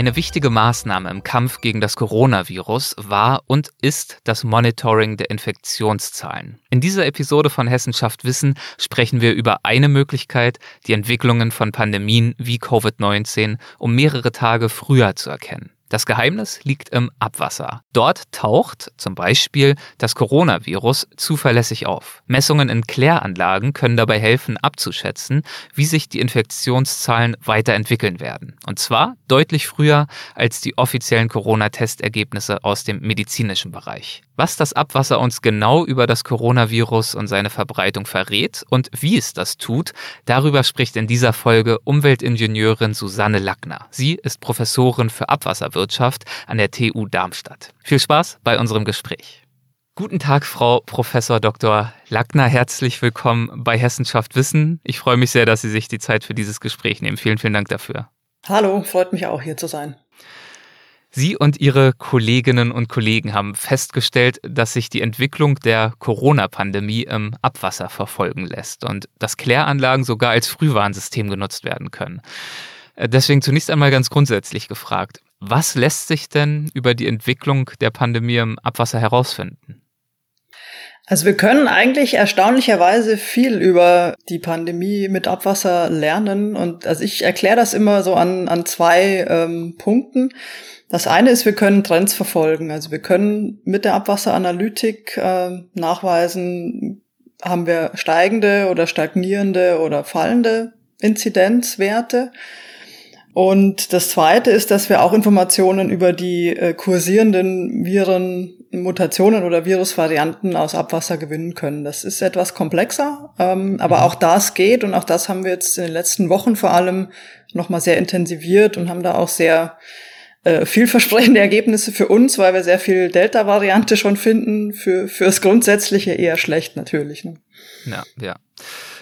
Eine wichtige Maßnahme im Kampf gegen das Coronavirus war und ist das Monitoring der Infektionszahlen. In dieser Episode von Hessenschaft Wissen sprechen wir über eine Möglichkeit, die Entwicklungen von Pandemien wie Covid-19 um mehrere Tage früher zu erkennen. Das Geheimnis liegt im Abwasser. Dort taucht zum Beispiel das Coronavirus zuverlässig auf. Messungen in Kläranlagen können dabei helfen abzuschätzen, wie sich die Infektionszahlen weiterentwickeln werden. Und zwar deutlich früher als die offiziellen Corona-Testergebnisse aus dem medizinischen Bereich. Was das Abwasser uns genau über das Coronavirus und seine Verbreitung verrät und wie es das tut, darüber spricht in dieser Folge Umweltingenieurin Susanne Lackner. Sie ist Professorin für Abwasserwirtschaft an der TU Darmstadt. Viel Spaß bei unserem Gespräch. Guten Tag, Frau Professor Dr. Lackner. Herzlich willkommen bei Hessenschaft Wissen. Ich freue mich sehr, dass Sie sich die Zeit für dieses Gespräch nehmen. Vielen, vielen Dank dafür. Hallo, freut mich auch hier zu sein. Sie und Ihre Kolleginnen und Kollegen haben festgestellt, dass sich die Entwicklung der Corona-Pandemie im Abwasser verfolgen lässt und dass Kläranlagen sogar als Frühwarnsystem genutzt werden können. Äh, deswegen zunächst einmal ganz grundsätzlich gefragt, was lässt sich denn über die Entwicklung der Pandemie im Abwasser herausfinden? Also wir können eigentlich erstaunlicherweise viel über die Pandemie mit Abwasser lernen. Und also ich erkläre das immer so an, an zwei ähm, Punkten. Das eine ist, wir können Trends verfolgen. Also wir können mit der Abwasseranalytik äh, nachweisen, haben wir steigende oder stagnierende oder fallende Inzidenzwerte. Und das zweite ist, dass wir auch Informationen über die äh, kursierenden Viren, Mutationen oder Virusvarianten aus Abwasser gewinnen können. Das ist etwas komplexer, ähm, aber mhm. auch das geht und auch das haben wir jetzt in den letzten Wochen vor allem nochmal sehr intensiviert und haben da auch sehr äh, vielversprechende Ergebnisse für uns, weil wir sehr viel Delta-Variante schon finden. Für fürs Grundsätzliche eher schlecht natürlich. Ne? Ja, ja.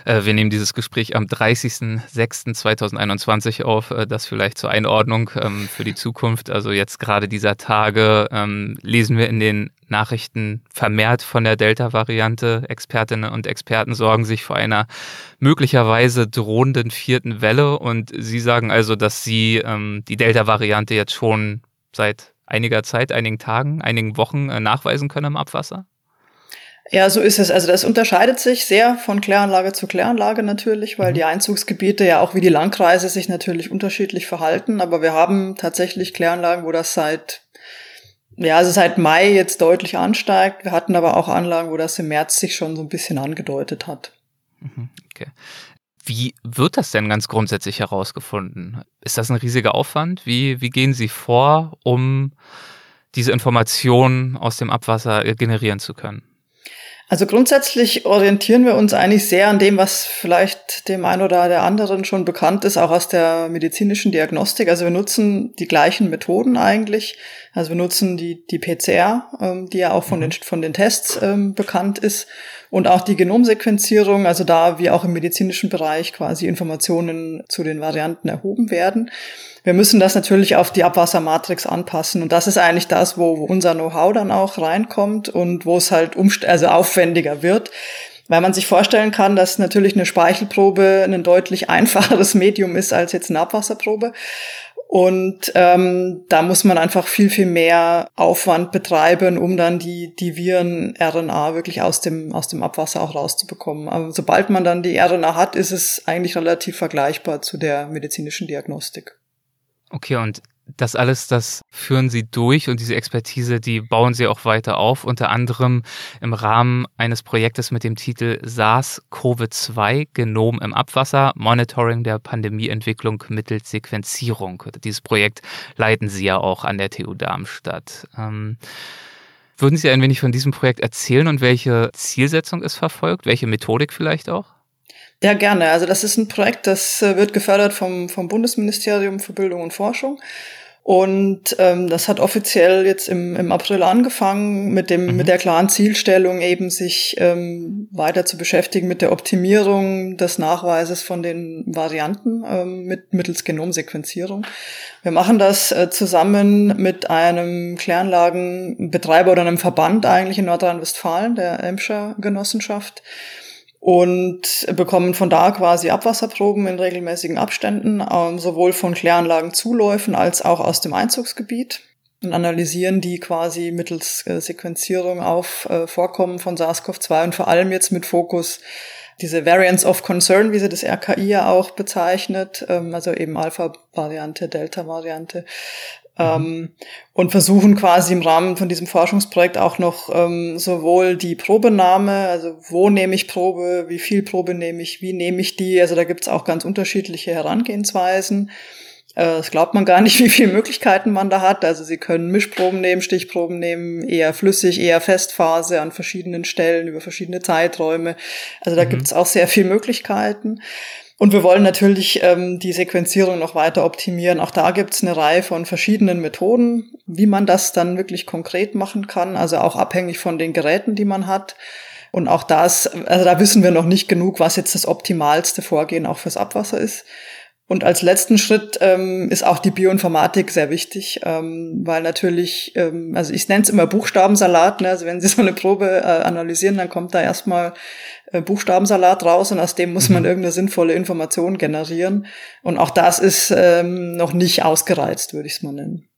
Äh, wir nehmen dieses Gespräch am 30.06.2021 auf. Äh, das vielleicht zur Einordnung ähm, für die Zukunft. Also jetzt gerade dieser Tage ähm, lesen wir in den Nachrichten vermehrt von der Delta-Variante. Expertinnen und Experten sorgen sich vor einer möglicherweise drohenden vierten Welle. Und Sie sagen also, dass Sie ähm, die Delta-Variante jetzt schon seit einiger Zeit, einigen Tagen, einigen Wochen nachweisen können im Abwasser? Ja, so ist es. Also das unterscheidet sich sehr von Kläranlage zu Kläranlage natürlich, weil mhm. die Einzugsgebiete ja auch wie die Landkreise sich natürlich unterschiedlich verhalten. Aber wir haben tatsächlich Kläranlagen, wo das seit ja, also seit Mai jetzt deutlich ansteigt. Wir hatten aber auch Anlagen, wo das im März sich schon so ein bisschen angedeutet hat. Mhm, okay. Wie wird das denn ganz grundsätzlich herausgefunden? Ist das ein riesiger Aufwand? Wie, wie gehen Sie vor, um diese Informationen aus dem Abwasser generieren zu können? Also grundsätzlich orientieren wir uns eigentlich sehr an dem, was vielleicht dem einen oder der anderen schon bekannt ist, auch aus der medizinischen Diagnostik. Also wir nutzen die gleichen Methoden eigentlich. Also wir nutzen die, die PCR, ähm, die ja auch von den, mhm. von den Tests ähm, bekannt ist, und auch die Genomsequenzierung, also da wie auch im medizinischen Bereich quasi Informationen zu den Varianten erhoben werden. Wir müssen das natürlich auf die Abwassermatrix anpassen. Und das ist eigentlich das, wo, unser Know-how dann auch reinkommt und wo es halt umst also aufwendiger wird. Weil man sich vorstellen kann, dass natürlich eine Speichelprobe ein deutlich einfacheres Medium ist als jetzt eine Abwasserprobe. Und ähm, da muss man einfach viel, viel mehr Aufwand betreiben, um dann die, die Viren-RNA wirklich aus dem, aus dem Abwasser auch rauszubekommen. Aber sobald man dann die RNA hat, ist es eigentlich relativ vergleichbar zu der medizinischen Diagnostik. Okay, und das alles, das führen Sie durch und diese Expertise, die bauen Sie auch weiter auf, unter anderem im Rahmen eines Projektes mit dem Titel SARS-CoV-2 Genom im Abwasser, Monitoring der Pandemieentwicklung mittels Sequenzierung. Dieses Projekt leiten Sie ja auch an der TU Darmstadt. Ähm, würden Sie ein wenig von diesem Projekt erzählen und welche Zielsetzung es verfolgt, welche Methodik vielleicht auch? Ja, gerne. Also das ist ein Projekt, das äh, wird gefördert vom, vom Bundesministerium für Bildung und Forschung. Und ähm, das hat offiziell jetzt im, im April angefangen mit dem mhm. mit der klaren Zielstellung eben sich ähm, weiter zu beschäftigen mit der Optimierung des Nachweises von den Varianten ähm, mit mittels Genomsequenzierung. Wir machen das äh, zusammen mit einem Kläranlagenbetreiber oder einem Verband eigentlich in Nordrhein-Westfalen, der Emscher Genossenschaft und bekommen von da quasi Abwasserproben in regelmäßigen Abständen, ähm, sowohl von Kläranlagenzuläufen als auch aus dem Einzugsgebiet und analysieren die quasi mittels äh, Sequenzierung auf äh, Vorkommen von SARS-CoV-2 und vor allem jetzt mit Fokus diese Variants of Concern, wie sie das RKI ja auch bezeichnet, ähm, also eben Alpha-Variante, Delta-Variante, ähm, und versuchen quasi im Rahmen von diesem Forschungsprojekt auch noch ähm, sowohl die Probenahme, also wo nehme ich Probe, wie viel Probe nehme ich, wie nehme ich die, also da gibt es auch ganz unterschiedliche Herangehensweisen. Äh, das glaubt man gar nicht, wie viele Möglichkeiten man da hat. Also Sie können Mischproben nehmen, Stichproben nehmen, eher flüssig, eher Festphase an verschiedenen Stellen über verschiedene Zeiträume. Also da mhm. gibt es auch sehr viele Möglichkeiten. Und wir wollen natürlich ähm, die Sequenzierung noch weiter optimieren. Auch da gibt es eine Reihe von verschiedenen Methoden, wie man das dann wirklich konkret machen kann. Also auch abhängig von den Geräten, die man hat. Und auch das, also da wissen wir noch nicht genug, was jetzt das optimalste Vorgehen auch fürs Abwasser ist. Und als letzten Schritt ähm, ist auch die Bioinformatik sehr wichtig, ähm, weil natürlich, ähm, also ich nenne es immer Buchstabensalat, ne? also wenn Sie so eine Probe äh, analysieren, dann kommt da erstmal äh, Buchstabensalat raus und aus dem muss man mhm. irgendeine sinnvolle Information generieren. Und auch das ist ähm, noch nicht ausgereizt, würde ich es mal nennen.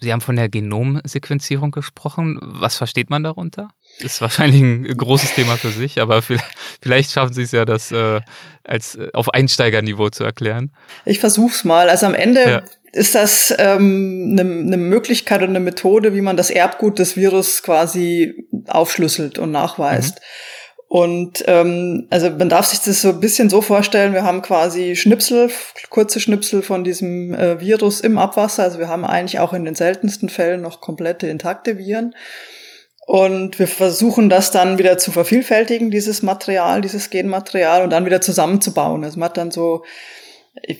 Sie haben von der Genomsequenzierung gesprochen. Was versteht man darunter? Ist wahrscheinlich ein großes Thema für sich, aber vielleicht schaffen Sie es ja, das äh, als äh, auf Einsteigerniveau zu erklären. Ich versuch's mal. Also am Ende ja. ist das ähm, eine ne Möglichkeit und eine Methode, wie man das Erbgut des Virus quasi aufschlüsselt und nachweist. Mhm. Und ähm, also man darf sich das so ein bisschen so vorstellen, wir haben quasi Schnipsel, kurze Schnipsel von diesem äh, Virus im Abwasser. Also wir haben eigentlich auch in den seltensten Fällen noch komplette intakte Viren. Und wir versuchen das dann wieder zu vervielfältigen, dieses Material, dieses Genmaterial und dann wieder zusammenzubauen. Also man hat dann so,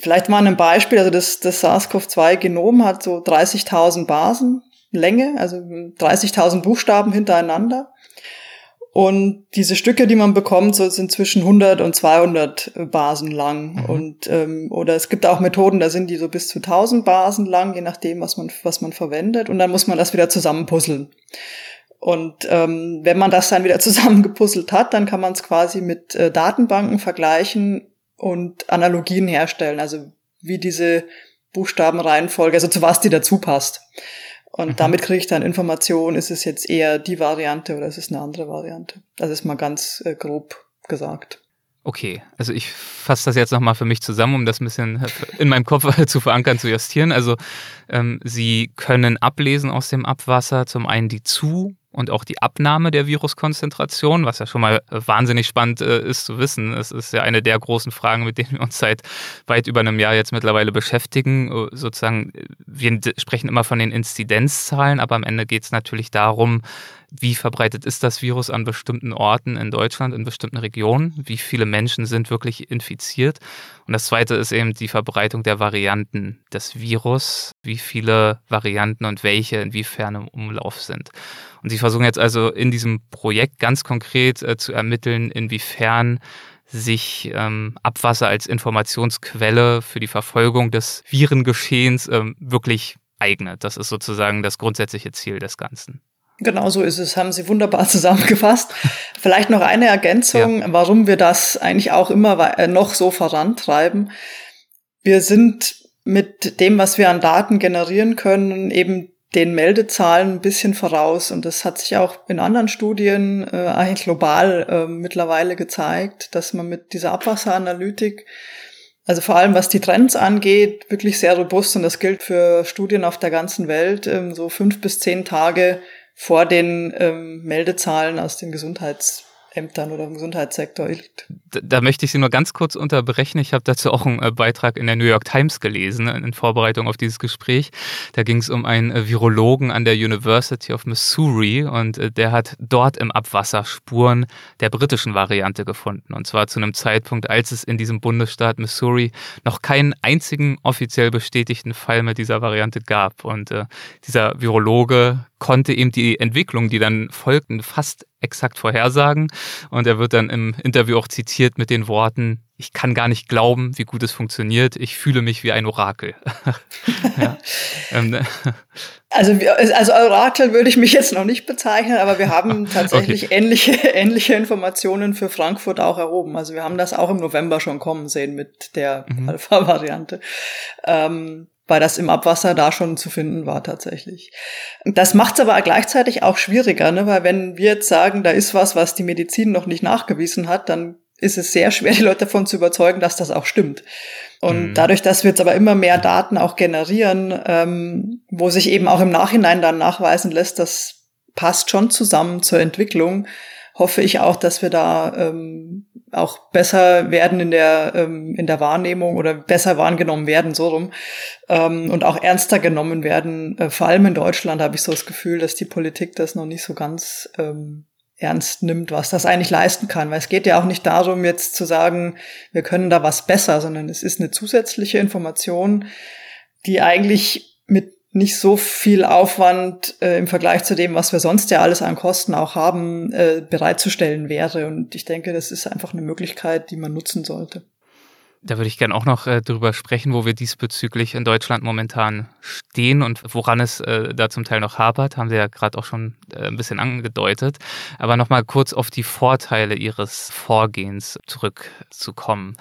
vielleicht mal ein Beispiel, also das, das SARS-CoV-2-Genom hat so 30.000 Basen Länge, also 30.000 Buchstaben hintereinander. Und diese Stücke, die man bekommt, so sind zwischen 100 und 200 Basen lang. Mhm. Und ähm, oder es gibt auch Methoden, da sind die so bis zu 1000 Basen lang, je nachdem, was man was man verwendet. Und dann muss man das wieder zusammenpuzzeln. Und ähm, wenn man das dann wieder zusammengepuzzelt hat, dann kann man es quasi mit äh, Datenbanken vergleichen und Analogien herstellen. Also wie diese Buchstabenreihenfolge, also zu was die dazu passt. Und mhm. damit kriege ich dann Informationen, ist es jetzt eher die Variante oder ist es eine andere Variante. Das ist mal ganz äh, grob gesagt. Okay, also ich fasse das jetzt nochmal für mich zusammen, um das ein bisschen in meinem Kopf zu verankern, zu justieren. Also ähm, Sie können ablesen aus dem Abwasser zum einen die Zu- und auch die Abnahme der Viruskonzentration, was ja schon mal wahnsinnig spannend äh, ist zu wissen. Es ist ja eine der großen Fragen, mit denen wir uns seit weit über einem Jahr jetzt mittlerweile beschäftigen. Äh, sozusagen, wir sprechen immer von den Inzidenzzahlen, aber am Ende geht es natürlich darum, wie verbreitet ist das Virus an bestimmten Orten in Deutschland, in bestimmten Regionen, wie viele Menschen sind wirklich infiziert. Und das Zweite ist eben die Verbreitung der Varianten des Virus, wie viele Varianten und welche inwiefern im Umlauf sind. Und sie versuchen jetzt also in diesem Projekt ganz konkret äh, zu ermitteln, inwiefern sich ähm, Abwasser als Informationsquelle für die Verfolgung des Virengeschehens ähm, wirklich eignet. Das ist sozusagen das grundsätzliche Ziel des Ganzen. Genau so ist es, haben Sie wunderbar zusammengefasst. Vielleicht noch eine Ergänzung, ja. warum wir das eigentlich auch immer äh, noch so vorantreiben. Wir sind mit dem, was wir an Daten generieren können, eben den Meldezahlen ein bisschen voraus. Und das hat sich auch in anderen Studien äh, eigentlich global äh, mittlerweile gezeigt, dass man mit dieser Abwasseranalytik, also vor allem was die Trends angeht, wirklich sehr robust, und das gilt für Studien auf der ganzen Welt, ähm, so fünf bis zehn Tage vor den ähm, Meldezahlen aus den Gesundheits Ämtern oder im Gesundheitssektor liegt. Da, da möchte ich Sie nur ganz kurz unterbrechen. Ich habe dazu auch einen äh, Beitrag in der New York Times gelesen, in Vorbereitung auf dieses Gespräch. Da ging es um einen äh, Virologen an der University of Missouri und äh, der hat dort im Abwasser Spuren der britischen Variante gefunden. Und zwar zu einem Zeitpunkt, als es in diesem Bundesstaat Missouri noch keinen einzigen offiziell bestätigten Fall mit dieser Variante gab. Und äh, dieser Virologe konnte eben die Entwicklung, die dann folgten, fast exakt vorhersagen. Und er wird dann im Interview auch zitiert mit den Worten, ich kann gar nicht glauben, wie gut es funktioniert. Ich fühle mich wie ein Orakel. ähm, ne? also, also Orakel würde ich mich jetzt noch nicht bezeichnen, aber wir haben tatsächlich okay. ähnliche, ähnliche Informationen für Frankfurt auch erhoben. Also wir haben das auch im November schon kommen sehen mit der mhm. Alpha-Variante. Ähm, weil das im Abwasser da schon zu finden war tatsächlich. Das macht es aber gleichzeitig auch schwieriger, ne? weil wenn wir jetzt sagen, da ist was, was die Medizin noch nicht nachgewiesen hat, dann ist es sehr schwer, die Leute davon zu überzeugen, dass das auch stimmt. Und mhm. dadurch, dass wir jetzt aber immer mehr Daten auch generieren, ähm, wo sich eben auch im Nachhinein dann nachweisen lässt, das passt schon zusammen zur Entwicklung, hoffe ich auch, dass wir da ähm, auch besser werden in der ähm, in der Wahrnehmung oder besser wahrgenommen werden so rum ähm, und auch ernster genommen werden. Äh, vor allem in Deutschland habe ich so das Gefühl, dass die Politik das noch nicht so ganz ähm, ernst nimmt, was das eigentlich leisten kann. Weil es geht ja auch nicht darum, jetzt zu sagen, wir können da was besser, sondern es ist eine zusätzliche Information, die eigentlich mit nicht so viel Aufwand äh, im Vergleich zu dem, was wir sonst ja alles an Kosten auch haben, äh, bereitzustellen wäre. Und ich denke, das ist einfach eine Möglichkeit, die man nutzen sollte. Da würde ich gerne auch noch äh, darüber sprechen, wo wir diesbezüglich in Deutschland momentan stehen und woran es äh, da zum Teil noch hapert, haben Sie ja gerade auch schon äh, ein bisschen angedeutet. Aber nochmal kurz auf die Vorteile Ihres Vorgehens zurückzukommen.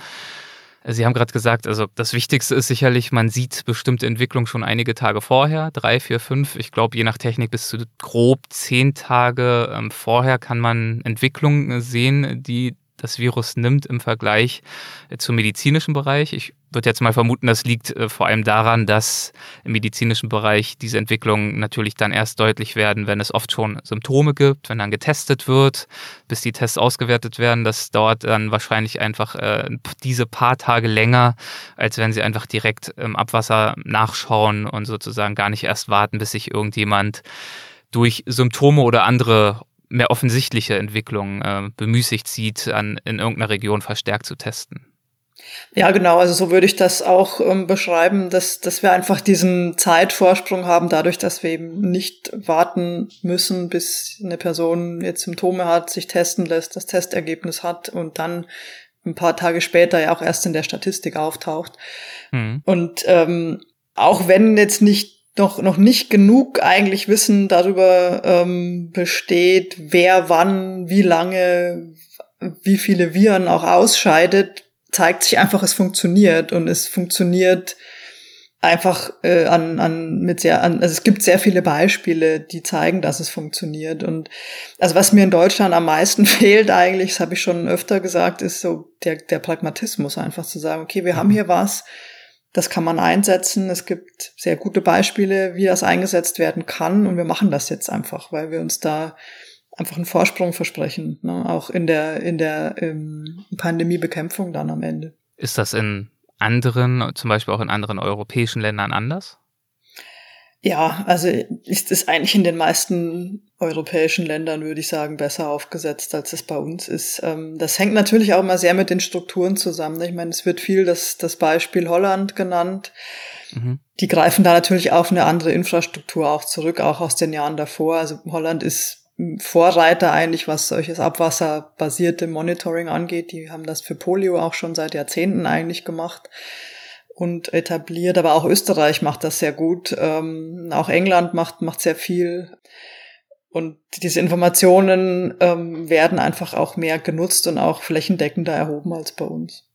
Sie haben gerade gesagt, also das Wichtigste ist sicherlich, man sieht bestimmte Entwicklung schon einige Tage vorher, drei, vier, fünf, ich glaube je nach Technik bis zu grob zehn Tage ähm, vorher kann man Entwicklungen sehen, die das Virus nimmt im Vergleich äh, zum medizinischen Bereich. Ich würde jetzt mal vermuten, das liegt äh, vor allem daran, dass im medizinischen Bereich diese Entwicklungen natürlich dann erst deutlich werden, wenn es oft schon Symptome gibt, wenn dann getestet wird, bis die Tests ausgewertet werden. Das dauert dann wahrscheinlich einfach äh, diese paar Tage länger, als wenn sie einfach direkt im Abwasser nachschauen und sozusagen gar nicht erst warten, bis sich irgendjemand durch Symptome oder andere mehr offensichtliche Entwicklungen äh, bemüßigt sieht, an, in irgendeiner Region verstärkt zu testen. Ja, genau. Also so würde ich das auch ähm, beschreiben, dass, dass wir einfach diesen Zeitvorsprung haben, dadurch, dass wir eben nicht warten müssen, bis eine Person jetzt Symptome hat, sich testen lässt, das Testergebnis hat und dann ein paar Tage später ja auch erst in der Statistik auftaucht. Mhm. Und ähm, auch wenn jetzt nicht noch, noch nicht genug eigentlich Wissen darüber ähm, besteht, wer wann, wie lange, wie viele Viren auch ausscheidet, zeigt sich einfach, es funktioniert. Und es funktioniert einfach äh, an, an mit sehr an, also es gibt sehr viele Beispiele, die zeigen, dass es funktioniert. Und also was mir in Deutschland am meisten fehlt eigentlich, das habe ich schon öfter gesagt, ist so der der Pragmatismus einfach zu sagen, okay, wir haben hier was, das kann man einsetzen. Es gibt sehr gute Beispiele, wie das eingesetzt werden kann. Und wir machen das jetzt einfach, weil wir uns da einfach einen Vorsprung versprechen, ne? auch in der, in der ähm, Pandemiebekämpfung dann am Ende. Ist das in anderen, zum Beispiel auch in anderen europäischen Ländern anders? Ja, also ist es eigentlich in den meisten europäischen Ländern, würde ich sagen, besser aufgesetzt, als es bei uns ist. Ähm, das hängt natürlich auch immer sehr mit den Strukturen zusammen. Ich meine, es wird viel das, das Beispiel Holland genannt. Mhm. Die greifen da natürlich auf eine andere Infrastruktur auch zurück, auch aus den Jahren davor. Also Holland ist Vorreiter eigentlich, was solches abwasserbasierte Monitoring angeht. Die haben das für Polio auch schon seit Jahrzehnten eigentlich gemacht und etabliert. Aber auch Österreich macht das sehr gut. Ähm, auch England macht, macht sehr viel. Und diese Informationen ähm, werden einfach auch mehr genutzt und auch flächendeckender erhoben als bei uns.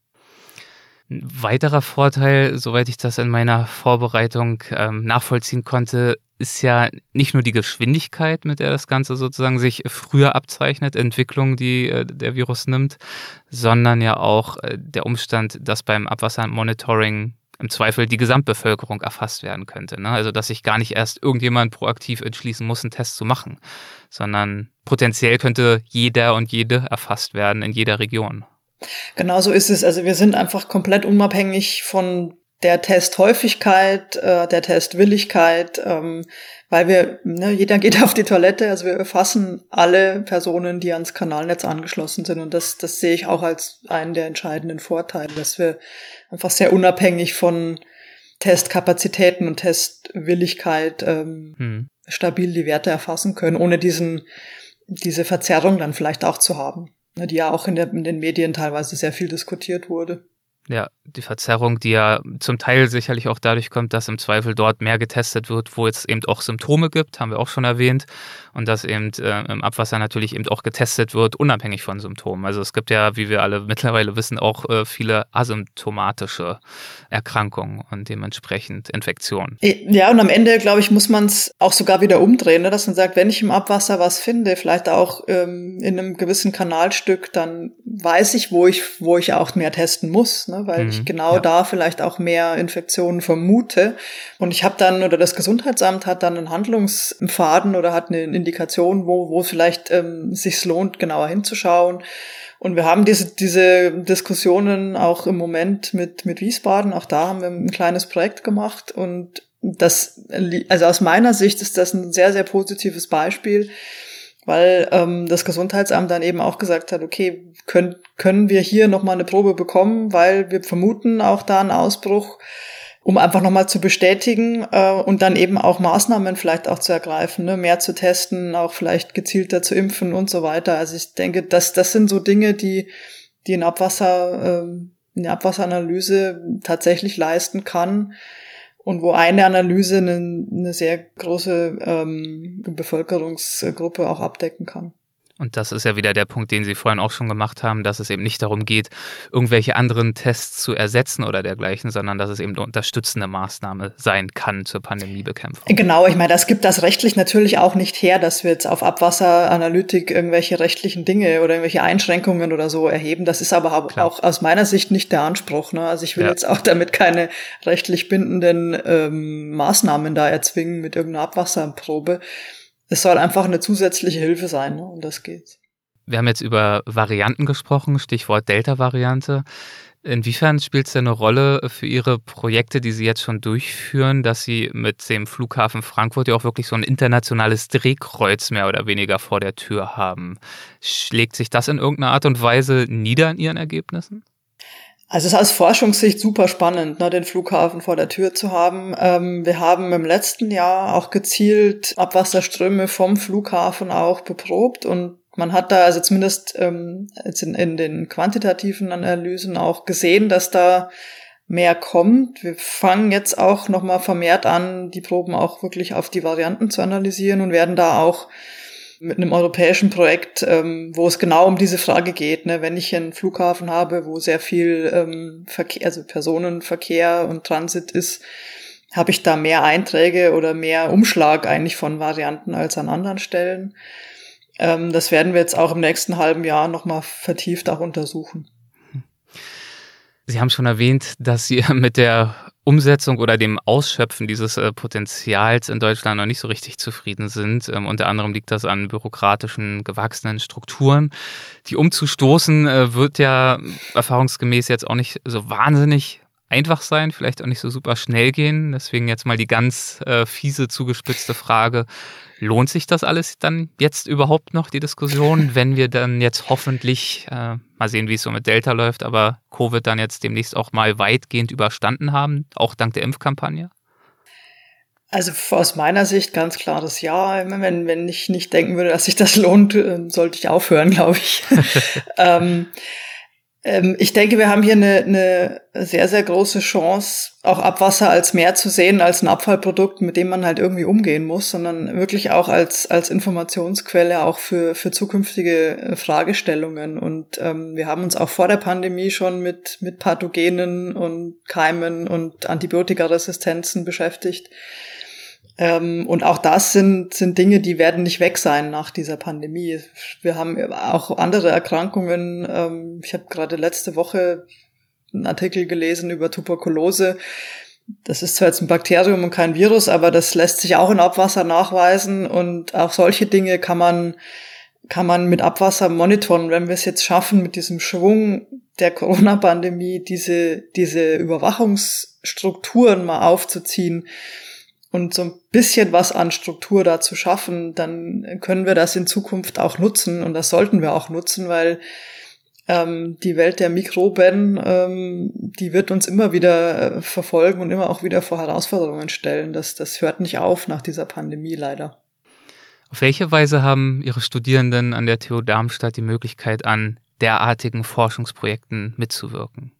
Ein weiterer Vorteil, soweit ich das in meiner Vorbereitung ähm, nachvollziehen konnte, ist ja nicht nur die Geschwindigkeit, mit der das Ganze sozusagen sich früher abzeichnet, Entwicklung, die äh, der Virus nimmt, sondern ja auch äh, der Umstand, dass beim Abwassermonitoring im Zweifel die Gesamtbevölkerung erfasst werden könnte. Ne? Also dass sich gar nicht erst irgendjemand proaktiv entschließen muss, einen Test zu machen, sondern potenziell könnte jeder und jede erfasst werden in jeder Region. Genau so ist es. Also wir sind einfach komplett unabhängig von der Testhäufigkeit, äh, der Testwilligkeit, ähm, weil wir, ne, jeder geht auf die Toilette, also wir erfassen alle Personen, die ans Kanalnetz angeschlossen sind. Und das, das sehe ich auch als einen der entscheidenden Vorteile, dass wir einfach sehr unabhängig von Testkapazitäten und Testwilligkeit ähm, hm. stabil die Werte erfassen können, ohne diesen, diese Verzerrung dann vielleicht auch zu haben, die ja auch in, der, in den Medien teilweise sehr viel diskutiert wurde. Ja, die Verzerrung, die ja zum Teil sicherlich auch dadurch kommt, dass im Zweifel dort mehr getestet wird, wo es eben auch Symptome gibt, haben wir auch schon erwähnt. Und dass eben äh, im Abwasser natürlich eben auch getestet wird, unabhängig von Symptomen. Also es gibt ja, wie wir alle mittlerweile wissen, auch äh, viele asymptomatische Erkrankungen und dementsprechend Infektionen. Ja, und am Ende, glaube ich, muss man es auch sogar wieder umdrehen, ne? dass man sagt, wenn ich im Abwasser was finde, vielleicht auch ähm, in einem gewissen Kanalstück, dann weiß ich, wo ich, wo ich auch mehr testen muss. Ne? weil mhm, ich genau ja. da vielleicht auch mehr Infektionen vermute. Und ich habe dann, oder das Gesundheitsamt hat dann einen Handlungsfaden oder hat eine Indikation, wo, wo vielleicht ähm, sich lohnt, genauer hinzuschauen. Und wir haben diese, diese Diskussionen auch im Moment mit, mit Wiesbaden. Auch da haben wir ein kleines Projekt gemacht. Und das, also aus meiner Sicht ist das ein sehr, sehr positives Beispiel, weil ähm, das Gesundheitsamt dann eben auch gesagt hat, okay, können, können wir hier nochmal eine Probe bekommen, weil wir vermuten auch da einen Ausbruch, um einfach nochmal zu bestätigen äh, und dann eben auch Maßnahmen vielleicht auch zu ergreifen, ne? mehr zu testen, auch vielleicht gezielter zu impfen und so weiter. Also ich denke, das, das sind so Dinge, die, die ein Abwasser, äh, eine Abwasseranalyse tatsächlich leisten kann und wo eine Analyse eine, eine sehr große ähm, Bevölkerungsgruppe auch abdecken kann. Und das ist ja wieder der Punkt, den Sie vorhin auch schon gemacht haben, dass es eben nicht darum geht, irgendwelche anderen Tests zu ersetzen oder dergleichen, sondern dass es eben eine unterstützende Maßnahme sein kann zur Pandemiebekämpfung. Genau, ich meine, das gibt das rechtlich natürlich auch nicht her, dass wir jetzt auf Abwasseranalytik irgendwelche rechtlichen Dinge oder irgendwelche Einschränkungen oder so erheben. Das ist aber Klar. auch aus meiner Sicht nicht der Anspruch. Ne? Also ich will ja. jetzt auch damit keine rechtlich bindenden ähm, Maßnahmen da erzwingen mit irgendeiner Abwasserprobe es soll einfach eine zusätzliche Hilfe sein, ne? und das geht. Wir haben jetzt über Varianten gesprochen, Stichwort Delta-Variante. Inwiefern spielt es denn eine Rolle für Ihre Projekte, die Sie jetzt schon durchführen, dass Sie mit dem Flughafen Frankfurt ja auch wirklich so ein internationales Drehkreuz mehr oder weniger vor der Tür haben? Schlägt sich das in irgendeiner Art und Weise nieder in Ihren Ergebnissen? Also es ist aus Forschungssicht super spannend, ne, den Flughafen vor der Tür zu haben. Ähm, wir haben im letzten Jahr auch gezielt Abwasserströme vom Flughafen auch beprobt und man hat da also zumindest ähm, jetzt in, in den quantitativen Analysen auch gesehen, dass da mehr kommt. Wir fangen jetzt auch nochmal vermehrt an, die Proben auch wirklich auf die Varianten zu analysieren und werden da auch mit einem europäischen Projekt, ähm, wo es genau um diese Frage geht. Ne? Wenn ich einen Flughafen habe, wo sehr viel ähm, Verkehr, also Personenverkehr und Transit ist, habe ich da mehr Einträge oder mehr Umschlag eigentlich von Varianten als an anderen Stellen. Ähm, das werden wir jetzt auch im nächsten halben Jahr nochmal vertieft auch untersuchen. Sie haben schon erwähnt, dass Sie mit der Umsetzung oder dem Ausschöpfen dieses äh, Potenzials in Deutschland noch nicht so richtig zufrieden sind. Ähm, unter anderem liegt das an bürokratischen, gewachsenen Strukturen. Die umzustoßen äh, wird ja erfahrungsgemäß jetzt auch nicht so wahnsinnig einfach sein, vielleicht auch nicht so super schnell gehen. Deswegen jetzt mal die ganz äh, fiese, zugespitzte Frage. Lohnt sich das alles dann jetzt überhaupt noch, die Diskussion, wenn wir dann jetzt hoffentlich, äh, mal sehen, wie es so mit Delta läuft, aber Covid dann jetzt demnächst auch mal weitgehend überstanden haben, auch dank der Impfkampagne? Also aus meiner Sicht ganz klares Ja. Wenn, wenn ich nicht denken würde, dass sich das lohnt, äh, sollte ich aufhören, glaube ich. ähm, ich denke, wir haben hier eine, eine sehr, sehr große Chance, auch Abwasser als mehr zu sehen, als ein Abfallprodukt, mit dem man halt irgendwie umgehen muss, sondern wirklich auch als, als Informationsquelle auch für, für zukünftige äh, Fragestellungen. Und ähm, wir haben uns auch vor der Pandemie schon mit, mit Pathogenen und Keimen und Antibiotikaresistenzen beschäftigt. Ähm, und auch das sind, sind Dinge, die werden nicht weg sein nach dieser Pandemie. Wir haben auch andere Erkrankungen. Ähm, ich habe gerade letzte Woche einen Artikel gelesen über Tuberkulose. Das ist zwar jetzt ein Bakterium und kein Virus, aber das lässt sich auch in Abwasser nachweisen und auch solche Dinge kann man kann man mit Abwasser monitoren. Wenn wir es jetzt schaffen, mit diesem Schwung der Corona-Pandemie diese, diese Überwachungsstrukturen mal aufzuziehen und so ein bisschen was an Struktur da zu schaffen, dann können wir das in Zukunft auch nutzen und das sollten wir auch nutzen, weil ähm, die Welt der Mikroben, ähm, die wird uns immer wieder äh, verfolgen und immer auch wieder vor Herausforderungen stellen. Das, das hört nicht auf nach dieser Pandemie leider. Auf welche Weise haben Ihre Studierenden an der TU Darmstadt die Möglichkeit, an derartigen Forschungsprojekten mitzuwirken?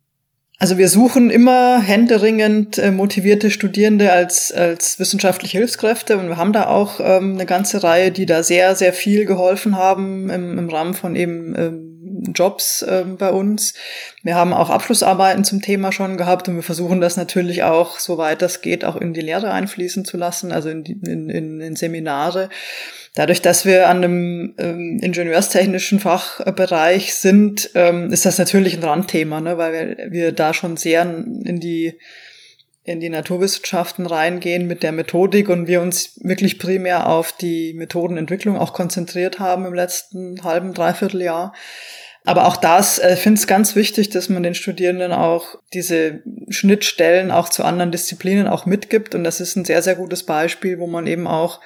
Also wir suchen immer händeringend äh, motivierte Studierende als, als wissenschaftliche Hilfskräfte und wir haben da auch ähm, eine ganze Reihe, die da sehr, sehr viel geholfen haben im, im Rahmen von eben ähm, Jobs ähm, bei uns. Wir haben auch Abschlussarbeiten zum Thema schon gehabt und wir versuchen das natürlich auch, soweit das geht, auch in die Lehre einfließen zu lassen, also in, die, in, in, in Seminare. Dadurch, dass wir an einem ähm, ingenieurstechnischen Fachbereich sind, ähm, ist das natürlich ein Randthema, ne, weil wir, wir da schon sehr in die in die Naturwissenschaften reingehen mit der Methodik und wir uns wirklich primär auf die Methodenentwicklung auch konzentriert haben im letzten halben, dreiviertel Jahr. Aber auch das, äh, finde es ganz wichtig, dass man den Studierenden auch diese Schnittstellen auch zu anderen Disziplinen auch mitgibt. Und das ist ein sehr, sehr gutes Beispiel, wo man eben auch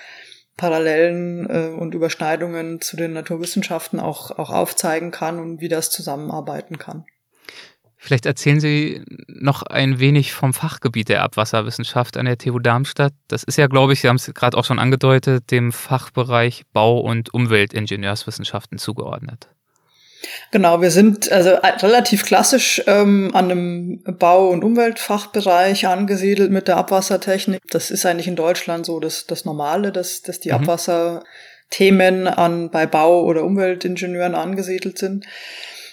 Parallelen äh, und Überschneidungen zu den Naturwissenschaften auch, auch aufzeigen kann und wie das zusammenarbeiten kann. Vielleicht erzählen Sie noch ein wenig vom Fachgebiet der Abwasserwissenschaft an der TU Darmstadt. Das ist ja, glaube ich, Sie haben es gerade auch schon angedeutet, dem Fachbereich Bau- und Umweltingenieurswissenschaften zugeordnet. Genau, wir sind also relativ klassisch ähm, an einem Bau- und Umweltfachbereich angesiedelt mit der Abwassertechnik. Das ist eigentlich in Deutschland so das, das Normale, dass, dass die mhm. Abwasserthemen an, bei Bau- oder Umweltingenieuren angesiedelt sind.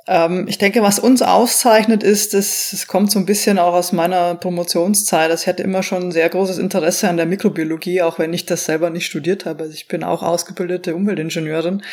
Ähm, ich denke, was uns auszeichnet, ist, dass es kommt so ein bisschen auch aus meiner Promotionszeit. Ich hatte immer schon ein sehr großes Interesse an der Mikrobiologie, auch wenn ich das selber nicht studiert habe. Also ich bin auch ausgebildete Umweltingenieurin.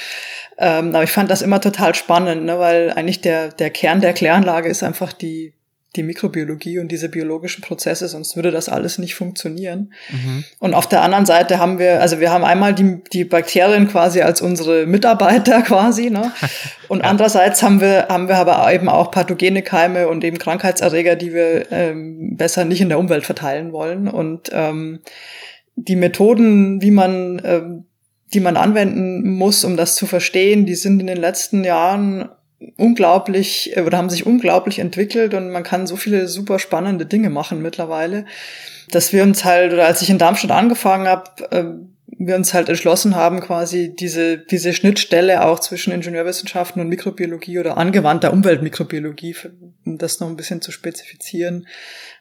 Ähm, aber ich fand das immer total spannend, ne, weil eigentlich der, der Kern der Kläranlage ist einfach die die Mikrobiologie und diese biologischen Prozesse, sonst würde das alles nicht funktionieren. Mhm. Und auf der anderen Seite haben wir, also wir haben einmal die, die Bakterien quasi als unsere Mitarbeiter quasi, ne? Und ja. andererseits haben wir, haben wir aber eben auch pathogene Keime und eben Krankheitserreger, die wir ähm, besser nicht in der Umwelt verteilen wollen. Und ähm, die Methoden, wie man, ähm, die man anwenden muss, um das zu verstehen, die sind in den letzten Jahren unglaublich äh, oder haben sich unglaublich entwickelt und man kann so viele super spannende Dinge machen mittlerweile, dass wir uns halt, oder als ich in Darmstadt angefangen habe, äh, wir uns halt entschlossen haben, quasi diese, diese Schnittstelle auch zwischen Ingenieurwissenschaften und Mikrobiologie oder angewandter Umweltmikrobiologie, um das noch ein bisschen zu spezifizieren,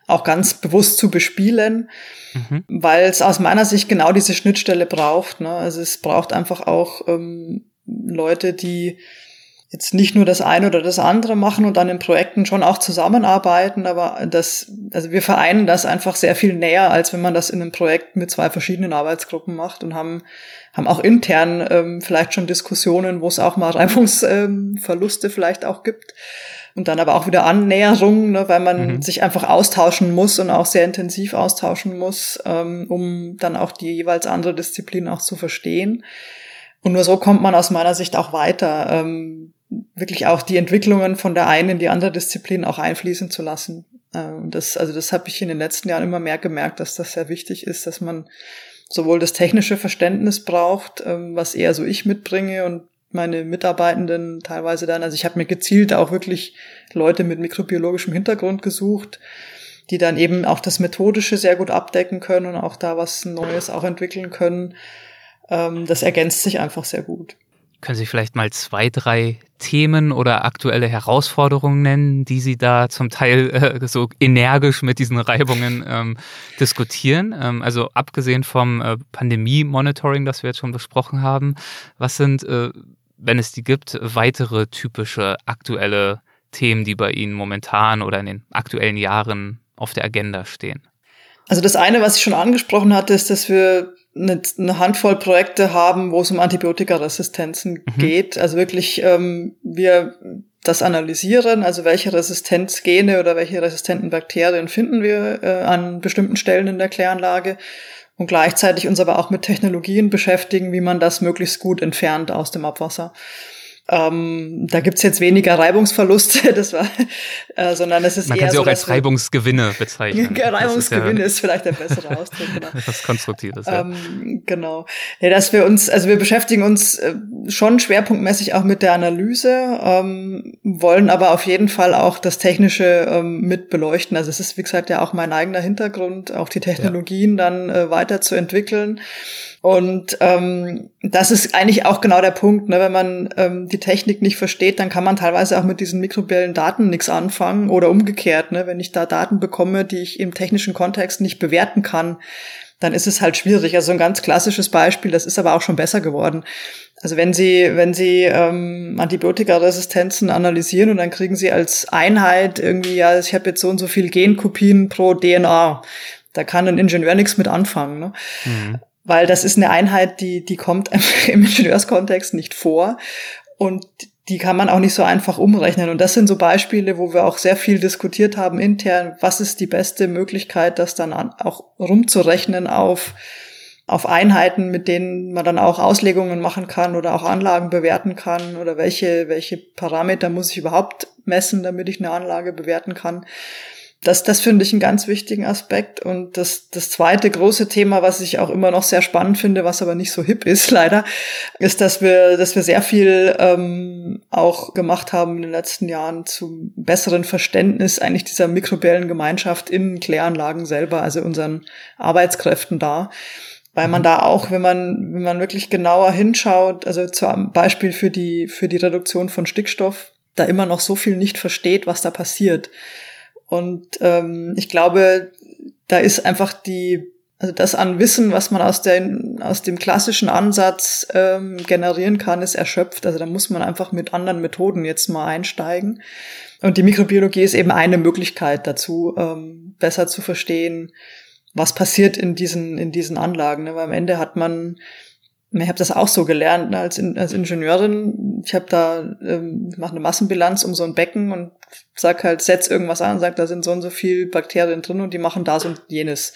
auch ganz bewusst zu bespielen, mhm. weil es aus meiner Sicht genau diese Schnittstelle braucht. Ne? Also es braucht einfach auch ähm, Leute, die jetzt nicht nur das eine oder das andere machen und dann in Projekten schon auch zusammenarbeiten, aber das, also wir vereinen das einfach sehr viel näher, als wenn man das in einem Projekt mit zwei verschiedenen Arbeitsgruppen macht und haben, haben auch intern ähm, vielleicht schon Diskussionen, wo es auch mal Reibungsverluste ähm, vielleicht auch gibt. Und dann aber auch wieder Annäherungen, ne, weil man mhm. sich einfach austauschen muss und auch sehr intensiv austauschen muss, ähm, um dann auch die jeweils andere Disziplin auch zu verstehen. Und nur so kommt man aus meiner Sicht auch weiter. Ähm, wirklich auch die Entwicklungen von der einen in die andere Disziplin auch einfließen zu lassen. Ähm, das, also das habe ich in den letzten Jahren immer mehr gemerkt, dass das sehr wichtig ist, dass man sowohl das technische Verständnis braucht, ähm, was eher so ich mitbringe und meine Mitarbeitenden teilweise dann, also ich habe mir gezielt auch wirklich Leute mit mikrobiologischem Hintergrund gesucht, die dann eben auch das Methodische sehr gut abdecken können und auch da was Neues auch entwickeln können. Ähm, das ergänzt sich einfach sehr gut. Können Sie vielleicht mal zwei, drei Themen oder aktuelle Herausforderungen nennen, die Sie da zum Teil äh, so energisch mit diesen Reibungen ähm, diskutieren? Ähm, also abgesehen vom äh, Pandemie-Monitoring, das wir jetzt schon besprochen haben, was sind, äh, wenn es die gibt, weitere typische aktuelle Themen, die bei Ihnen momentan oder in den aktuellen Jahren auf der Agenda stehen? Also das eine, was ich schon angesprochen hatte, ist, dass wir eine, eine Handvoll Projekte haben, wo es um Antibiotikaresistenzen mhm. geht. Also wirklich, ähm, wir das analysieren, also welche Resistenzgene oder welche resistenten Bakterien finden wir äh, an bestimmten Stellen in der Kläranlage und gleichzeitig uns aber auch mit Technologien beschäftigen, wie man das möglichst gut entfernt aus dem Abwasser. Ähm, da gibt's jetzt weniger Reibungsverluste, das war, äh, sondern es ist Man eher kann sie so, auch als Reibungsgewinne bezeichnen. Reibungsgewinne ist, ja ist, vielleicht der bessere Ausdruck. Genau. Was Konstruktives, ja. Ähm, genau. Ja, dass wir uns, also wir beschäftigen uns äh, schon schwerpunktmäßig auch mit der Analyse, ähm, wollen aber auf jeden Fall auch das Technische ähm, mit beleuchten. Also es ist, wie gesagt, ja auch mein eigener Hintergrund, auch die Technologien ja. dann äh, weiterzuentwickeln. Und ähm, das ist eigentlich auch genau der Punkt, ne? wenn man ähm, die Technik nicht versteht, dann kann man teilweise auch mit diesen mikrobiellen Daten nichts anfangen oder umgekehrt. Ne? Wenn ich da Daten bekomme, die ich im technischen Kontext nicht bewerten kann, dann ist es halt schwierig. Also ein ganz klassisches Beispiel, das ist aber auch schon besser geworden. Also wenn Sie, wenn Sie ähm, Antibiotikaresistenzen analysieren und dann kriegen Sie als Einheit irgendwie, ja, ich habe jetzt so und so viel Genkopien pro DNA, da kann ein Ingenieur nichts mit anfangen. Ne? Mhm weil das ist eine Einheit, die, die kommt im Ingenieurskontext nicht vor und die kann man auch nicht so einfach umrechnen. Und das sind so Beispiele, wo wir auch sehr viel diskutiert haben intern, was ist die beste Möglichkeit, das dann auch rumzurechnen auf, auf Einheiten, mit denen man dann auch Auslegungen machen kann oder auch Anlagen bewerten kann oder welche, welche Parameter muss ich überhaupt messen, damit ich eine Anlage bewerten kann. Das, das finde ich einen ganz wichtigen Aspekt. Und das, das zweite große Thema, was ich auch immer noch sehr spannend finde, was aber nicht so hip ist, leider, ist, dass wir, dass wir sehr viel ähm, auch gemacht haben in den letzten Jahren zum besseren Verständnis eigentlich dieser mikrobiellen Gemeinschaft in Kläranlagen selber, also unseren Arbeitskräften da weil man mhm. da auch, wenn man, wenn man wirklich genauer hinschaut, also zum Beispiel für die, für die Reduktion von Stickstoff, da immer noch so viel nicht versteht, was da passiert. Und ähm, ich glaube, da ist einfach die, also das an Wissen, was man aus, der, aus dem klassischen Ansatz ähm, generieren kann, ist erschöpft. Also da muss man einfach mit anderen Methoden jetzt mal einsteigen. Und die Mikrobiologie ist eben eine Möglichkeit dazu, ähm, besser zu verstehen, was passiert in diesen, in diesen Anlagen. Ne? Weil am Ende hat man ich habe das auch so gelernt ne, als, als Ingenieurin. Ich habe da ähm, mache eine Massenbilanz um so ein Becken und sag halt, setz irgendwas an und sag, da sind so und so viel Bakterien drin und die machen das und jenes.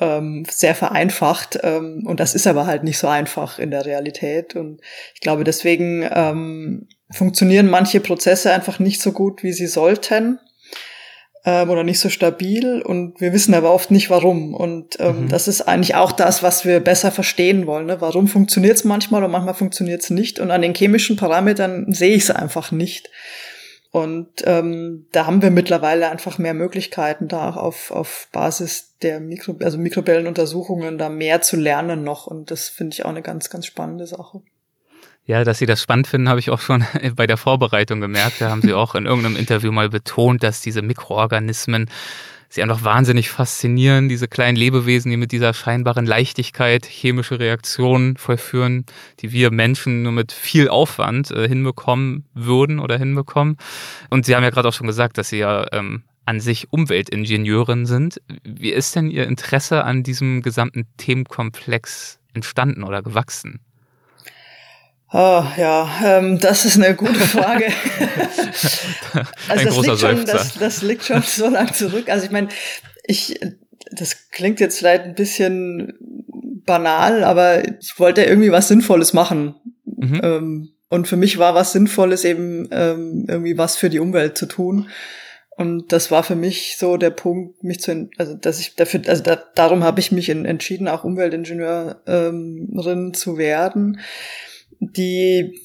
Ähm, sehr vereinfacht. Ähm, und das ist aber halt nicht so einfach in der Realität. Und ich glaube, deswegen ähm, funktionieren manche Prozesse einfach nicht so gut, wie sie sollten ähm, oder nicht so stabil und wir wissen aber oft nicht warum. Und ähm, mhm. das ist eigentlich auch das, was wir besser verstehen wollen. Ne? Warum funktioniert es manchmal und manchmal funktioniert es nicht. Und an den chemischen Parametern sehe ich es einfach nicht. Und ähm, da haben wir mittlerweile einfach mehr Möglichkeiten, da auch auf, auf Basis der Mikro, also mikrobiellen Untersuchungen da mehr zu lernen noch. Und das finde ich auch eine ganz, ganz spannende Sache. Ja, dass Sie das spannend finden, habe ich auch schon bei der Vorbereitung gemerkt. Da haben Sie auch in irgendeinem Interview mal betont, dass diese Mikroorganismen Sie einfach wahnsinnig faszinieren, diese kleinen Lebewesen, die mit dieser scheinbaren Leichtigkeit chemische Reaktionen vollführen, die wir Menschen nur mit viel Aufwand äh, hinbekommen würden oder hinbekommen. Und Sie haben ja gerade auch schon gesagt, dass Sie ja ähm, an sich Umweltingenieurin sind. Wie ist denn Ihr Interesse an diesem gesamten Themenkomplex entstanden oder gewachsen? Oh, ja, ähm, das ist eine gute Frage. also das liegt, schon, das, das liegt schon so lang zurück. Also ich meine, ich, das klingt jetzt vielleicht ein bisschen banal, aber ich wollte irgendwie was Sinnvolles machen. Mhm. Ähm, und für mich war was Sinnvolles eben ähm, irgendwie was für die Umwelt zu tun. Und das war für mich so der Punkt, mich zu, also dass ich dafür, also da, darum habe ich mich in, entschieden, auch Umweltingenieurin zu werden die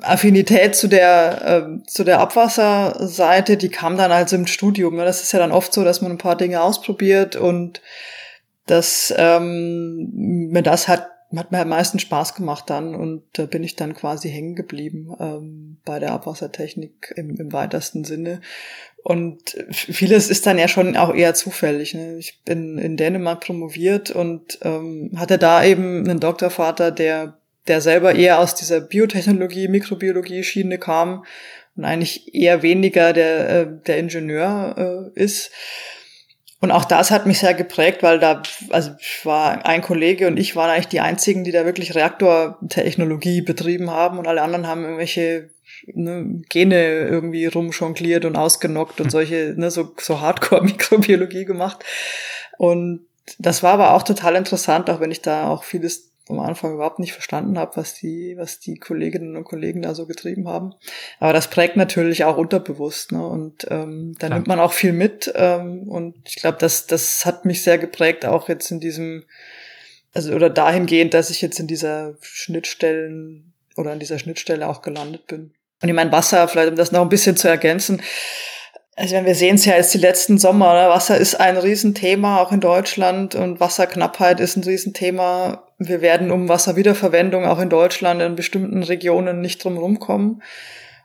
Affinität zu der äh, zu der Abwasserseite, die kam dann also im Studium. Ne? Das ist ja dann oft so, dass man ein paar Dinge ausprobiert und das ähm, mir das hat hat mir am meisten Spaß gemacht dann und da bin ich dann quasi hängen geblieben ähm, bei der Abwassertechnik im, im weitesten Sinne. Und vieles ist dann ja schon auch eher zufällig. Ne? Ich bin in Dänemark promoviert und ähm, hatte da eben einen Doktorvater, der der selber eher aus dieser Biotechnologie, Mikrobiologie-Schiene kam und eigentlich eher weniger der, äh, der Ingenieur äh, ist. Und auch das hat mich sehr geprägt, weil da, also war ein Kollege und ich waren eigentlich die einzigen, die da wirklich Reaktortechnologie betrieben haben und alle anderen haben irgendwelche ne, Gene irgendwie rumjongliert und ausgenockt und hm. solche, ne, so, so Hardcore-Mikrobiologie gemacht. Und das war aber auch total interessant, auch wenn ich da auch vieles am Anfang überhaupt nicht verstanden habe, was die, was die Kolleginnen und Kollegen da so getrieben haben. Aber das prägt natürlich auch unterbewusst, ne? Und ähm, da Klar. nimmt man auch viel mit. Ähm, und ich glaube, das, das hat mich sehr geprägt, auch jetzt in diesem, also oder dahingehend, dass ich jetzt in dieser Schnittstellen oder an dieser Schnittstelle auch gelandet bin. Und ich meine, Wasser, vielleicht um das noch ein bisschen zu ergänzen, also wir sehen es ja jetzt die letzten Sommer, ne? Wasser ist ein Riesenthema, auch in Deutschland und Wasserknappheit ist ein Riesenthema. Wir werden um Wasserwiederverwendung auch in Deutschland in bestimmten Regionen nicht drum kommen.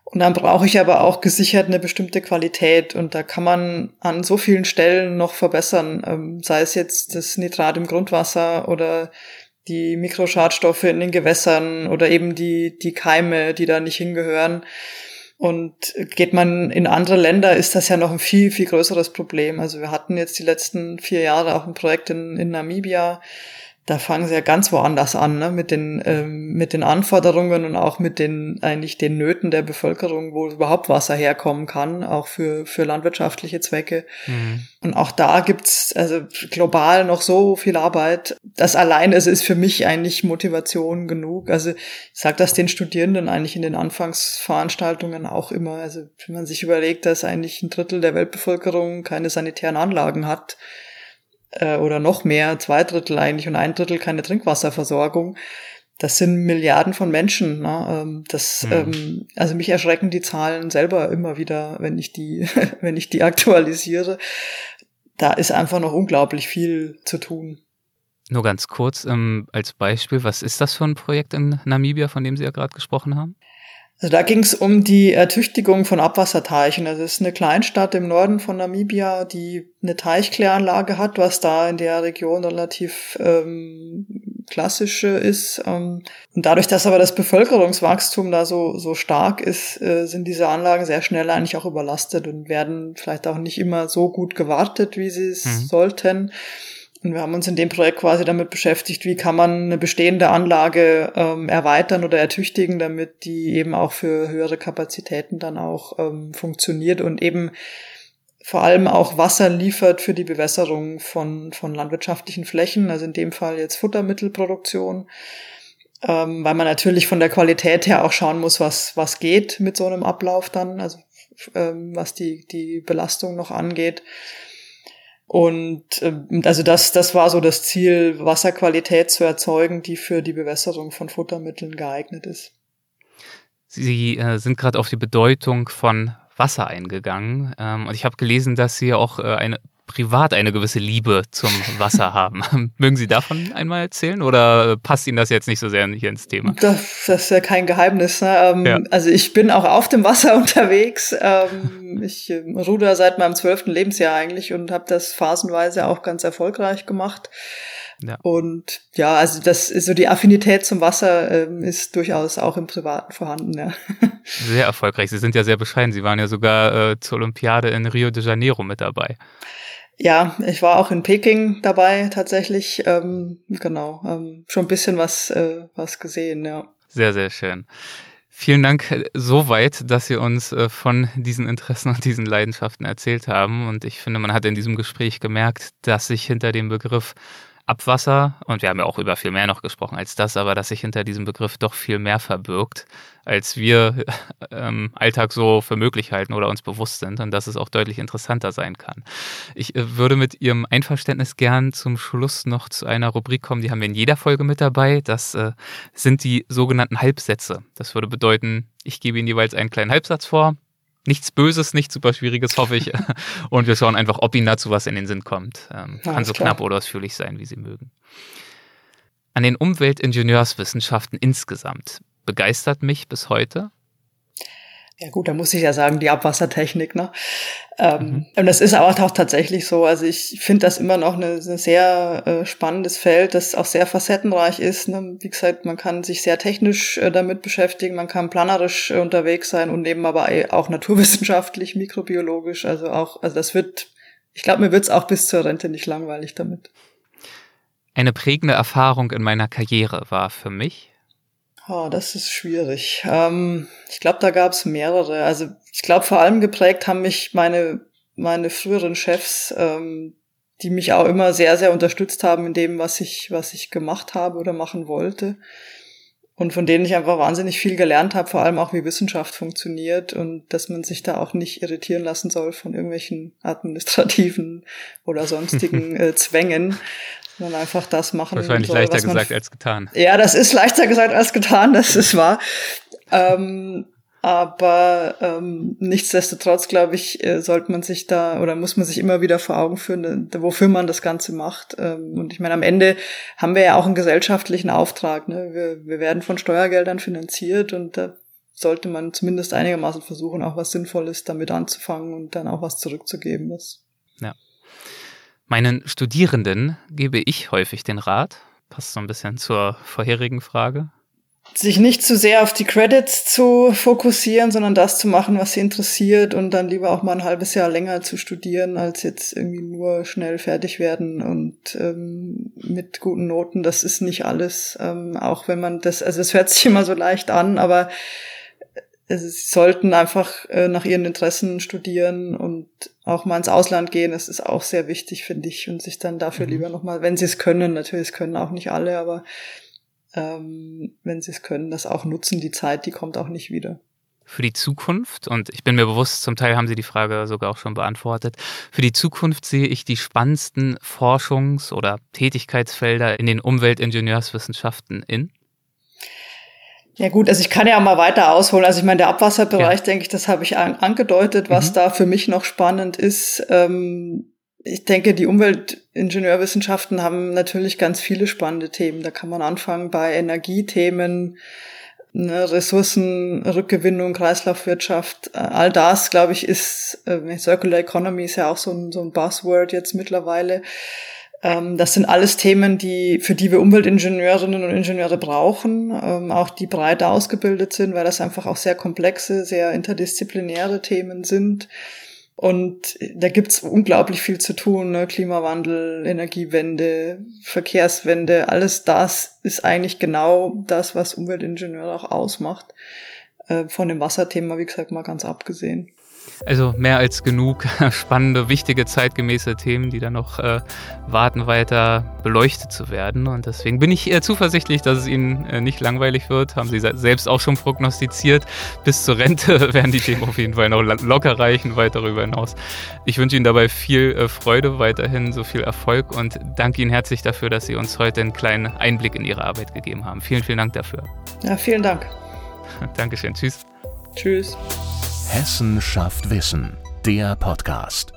Und dann brauche ich aber auch gesichert eine bestimmte Qualität und da kann man an so vielen Stellen noch verbessern, ähm, sei es jetzt das Nitrat im Grundwasser oder die Mikroschadstoffe in den Gewässern oder eben die, die Keime, die da nicht hingehören. Und geht man in andere Länder, ist das ja noch ein viel, viel größeres Problem. Also wir hatten jetzt die letzten vier Jahre auch ein Projekt in, in Namibia, da fangen sie ja ganz woanders an, ne? mit den ähm, mit den Anforderungen und auch mit den eigentlich den Nöten der Bevölkerung, wo überhaupt Wasser herkommen kann, auch für für landwirtschaftliche Zwecke. Mhm. Und auch da gibt's also global noch so viel Arbeit. Das allein also ist für mich eigentlich Motivation genug. Also ich sage das den Studierenden eigentlich in den Anfangsveranstaltungen auch immer. Also wenn man sich überlegt, dass eigentlich ein Drittel der Weltbevölkerung keine sanitären Anlagen hat äh, oder noch mehr, zwei Drittel eigentlich und ein Drittel keine Trinkwasserversorgung. Das sind Milliarden von Menschen. Ne? Ähm, das, mhm. ähm, also mich erschrecken die Zahlen selber immer wieder, wenn ich die, wenn ich die aktualisiere. Da ist einfach noch unglaublich viel zu tun. Nur ganz kurz ähm, als Beispiel, was ist das für ein Projekt in Namibia, von dem Sie ja gerade gesprochen haben? Also da ging es um die Ertüchtigung von Abwasserteichen. Das ist eine Kleinstadt im Norden von Namibia, die eine Teichkläranlage hat, was da in der Region relativ ähm, klassisch ist. Ähm, und dadurch, dass aber das Bevölkerungswachstum da so, so stark ist, äh, sind diese Anlagen sehr schnell eigentlich auch überlastet und werden vielleicht auch nicht immer so gut gewartet, wie sie es mhm. sollten. Und wir haben uns in dem Projekt quasi damit beschäftigt, wie kann man eine bestehende Anlage ähm, erweitern oder ertüchtigen, damit die eben auch für höhere Kapazitäten dann auch ähm, funktioniert und eben vor allem auch Wasser liefert für die Bewässerung von, von landwirtschaftlichen Flächen, also in dem Fall jetzt Futtermittelproduktion, ähm, weil man natürlich von der Qualität her auch schauen muss, was, was geht mit so einem Ablauf dann, also ähm, was die, die Belastung noch angeht. Und äh, also das, das war so das Ziel, Wasserqualität zu erzeugen, die für die Bewässerung von Futtermitteln geeignet ist. Sie äh, sind gerade auf die Bedeutung von Wasser eingegangen. Ähm, und ich habe gelesen, dass Sie auch äh, eine privat eine gewisse Liebe zum Wasser haben. Mögen Sie davon einmal erzählen oder passt Ihnen das jetzt nicht so sehr hier ins Thema? Das, das ist ja kein Geheimnis. Ne? Ähm, ja. Also ich bin auch auf dem Wasser unterwegs. Ähm, ich äh, ruder seit meinem zwölften Lebensjahr eigentlich und habe das phasenweise auch ganz erfolgreich gemacht. Ja. Und ja, also das ist so die Affinität zum Wasser ähm, ist durchaus auch im Privaten vorhanden, ja. Sehr erfolgreich. Sie sind ja sehr bescheiden. Sie waren ja sogar äh, zur Olympiade in Rio de Janeiro mit dabei. Ja, ich war auch in Peking dabei tatsächlich. Ähm, genau, ähm, schon ein bisschen was, äh, was gesehen, ja. Sehr, sehr schön. Vielen Dank äh, soweit, dass Sie uns äh, von diesen Interessen und diesen Leidenschaften erzählt haben. Und ich finde, man hat in diesem Gespräch gemerkt, dass sich hinter dem Begriff Abwasser, und wir haben ja auch über viel mehr noch gesprochen als das, aber dass sich hinter diesem Begriff doch viel mehr verbirgt, als wir ähm, Alltag so für möglich halten oder uns bewusst sind und dass es auch deutlich interessanter sein kann. Ich äh, würde mit Ihrem Einverständnis gern zum Schluss noch zu einer Rubrik kommen, die haben wir in jeder Folge mit dabei. Das äh, sind die sogenannten Halbsätze. Das würde bedeuten, ich gebe Ihnen jeweils einen kleinen Halbsatz vor, nichts Böses, nichts super Schwieriges, hoffe ich. Und wir schauen einfach, ob Ihnen dazu was in den Sinn kommt. Ähm, kann so klar. knapp oder ausführlich sein, wie Sie mögen. An den Umweltingenieurswissenschaften insgesamt begeistert mich bis heute ja gut, da muss ich ja sagen, die Abwassertechnik, ne? Ähm, mhm. Und das ist aber auch tatsächlich so. Also ich finde das immer noch eine sehr äh, spannendes Feld, das auch sehr facettenreich ist. Ne? Wie gesagt, man kann sich sehr technisch äh, damit beschäftigen, man kann planerisch äh, unterwegs sein und eben aber auch naturwissenschaftlich, mikrobiologisch. Also auch, also das wird ich glaube, mir wird's auch bis zur Rente nicht langweilig damit. Eine prägende Erfahrung in meiner Karriere war für mich. Oh, das ist schwierig. Ähm, ich glaube, da gab's mehrere. Also ich glaube, vor allem geprägt haben mich meine, meine früheren Chefs, ähm, die mich auch immer sehr, sehr unterstützt haben in dem, was ich, was ich gemacht habe oder machen wollte und von denen ich einfach wahnsinnig viel gelernt habe, vor allem auch wie Wissenschaft funktioniert und dass man sich da auch nicht irritieren lassen soll von irgendwelchen administrativen oder sonstigen äh, Zwängen, sondern einfach das machen. Wahrscheinlich soll, leichter gesagt als getan. Ja, das ist leichter gesagt als getan, das ist wahr. Ähm, aber ähm, nichtsdestotrotz, glaube ich, äh, sollte man sich da oder muss man sich immer wieder vor Augen führen, wofür man das Ganze macht. Ähm, und ich meine, am Ende haben wir ja auch einen gesellschaftlichen Auftrag. Ne? Wir, wir werden von Steuergeldern finanziert und da sollte man zumindest einigermaßen versuchen, auch was Sinnvolles damit anzufangen und dann auch was zurückzugeben. Das ja. Meinen Studierenden gebe ich häufig den Rat, passt so ein bisschen zur vorherigen Frage, sich nicht zu sehr auf die Credits zu fokussieren, sondern das zu machen, was sie interessiert und dann lieber auch mal ein halbes Jahr länger zu studieren, als jetzt irgendwie nur schnell fertig werden und ähm, mit guten Noten. Das ist nicht alles, ähm, auch wenn man das, also es hört sich immer so leicht an, aber sie sollten einfach äh, nach ihren Interessen studieren und auch mal ins Ausland gehen. Das ist auch sehr wichtig, finde ich, und sich dann dafür mhm. lieber nochmal, wenn sie es können, natürlich, es können auch nicht alle, aber ähm, wenn sie es können, das auch nutzen. Die Zeit, die kommt auch nicht wieder. Für die Zukunft, und ich bin mir bewusst, zum Teil haben Sie die Frage sogar auch schon beantwortet, für die Zukunft sehe ich die spannendsten Forschungs- oder Tätigkeitsfelder in den Umweltingenieurswissenschaften in? Ja gut, also ich kann ja mal weiter ausholen. Also ich meine, der Abwasserbereich, ja. denke ich, das habe ich an, angedeutet, was mhm. da für mich noch spannend ist. Ähm, ich denke, die Umweltingenieurwissenschaften haben natürlich ganz viele spannende Themen. Da kann man anfangen bei Energiethemen, ne, Ressourcenrückgewinnung, Kreislaufwirtschaft. Äh, all das, glaube ich, ist, äh, Circular Economy ist ja auch so ein, so ein Buzzword jetzt mittlerweile. Ähm, das sind alles Themen, die, für die wir Umweltingenieurinnen und Ingenieure brauchen, ähm, auch die breit ausgebildet sind, weil das einfach auch sehr komplexe, sehr interdisziplinäre Themen sind. Und da gibt's unglaublich viel zu tun. Ne? Klimawandel, Energiewende, Verkehrswende, alles das ist eigentlich genau das, was Umweltingenieure auch ausmacht. Äh, von dem Wasserthema, wie gesagt, mal ganz abgesehen. Also mehr als genug spannende, wichtige, zeitgemäße Themen, die dann noch äh, warten, weiter beleuchtet zu werden. Und deswegen bin ich eher zuversichtlich, dass es Ihnen äh, nicht langweilig wird. Haben Sie selbst auch schon prognostiziert. Bis zur Rente werden die Themen auf jeden Fall noch locker reichen, weit darüber hinaus. Ich wünsche Ihnen dabei viel äh, Freude, weiterhin so viel Erfolg und danke Ihnen herzlich dafür, dass Sie uns heute einen kleinen Einblick in Ihre Arbeit gegeben haben. Vielen, vielen Dank dafür. Ja, vielen Dank. Dankeschön. Tschüss. Tschüss. Hessen schafft Wissen, der Podcast.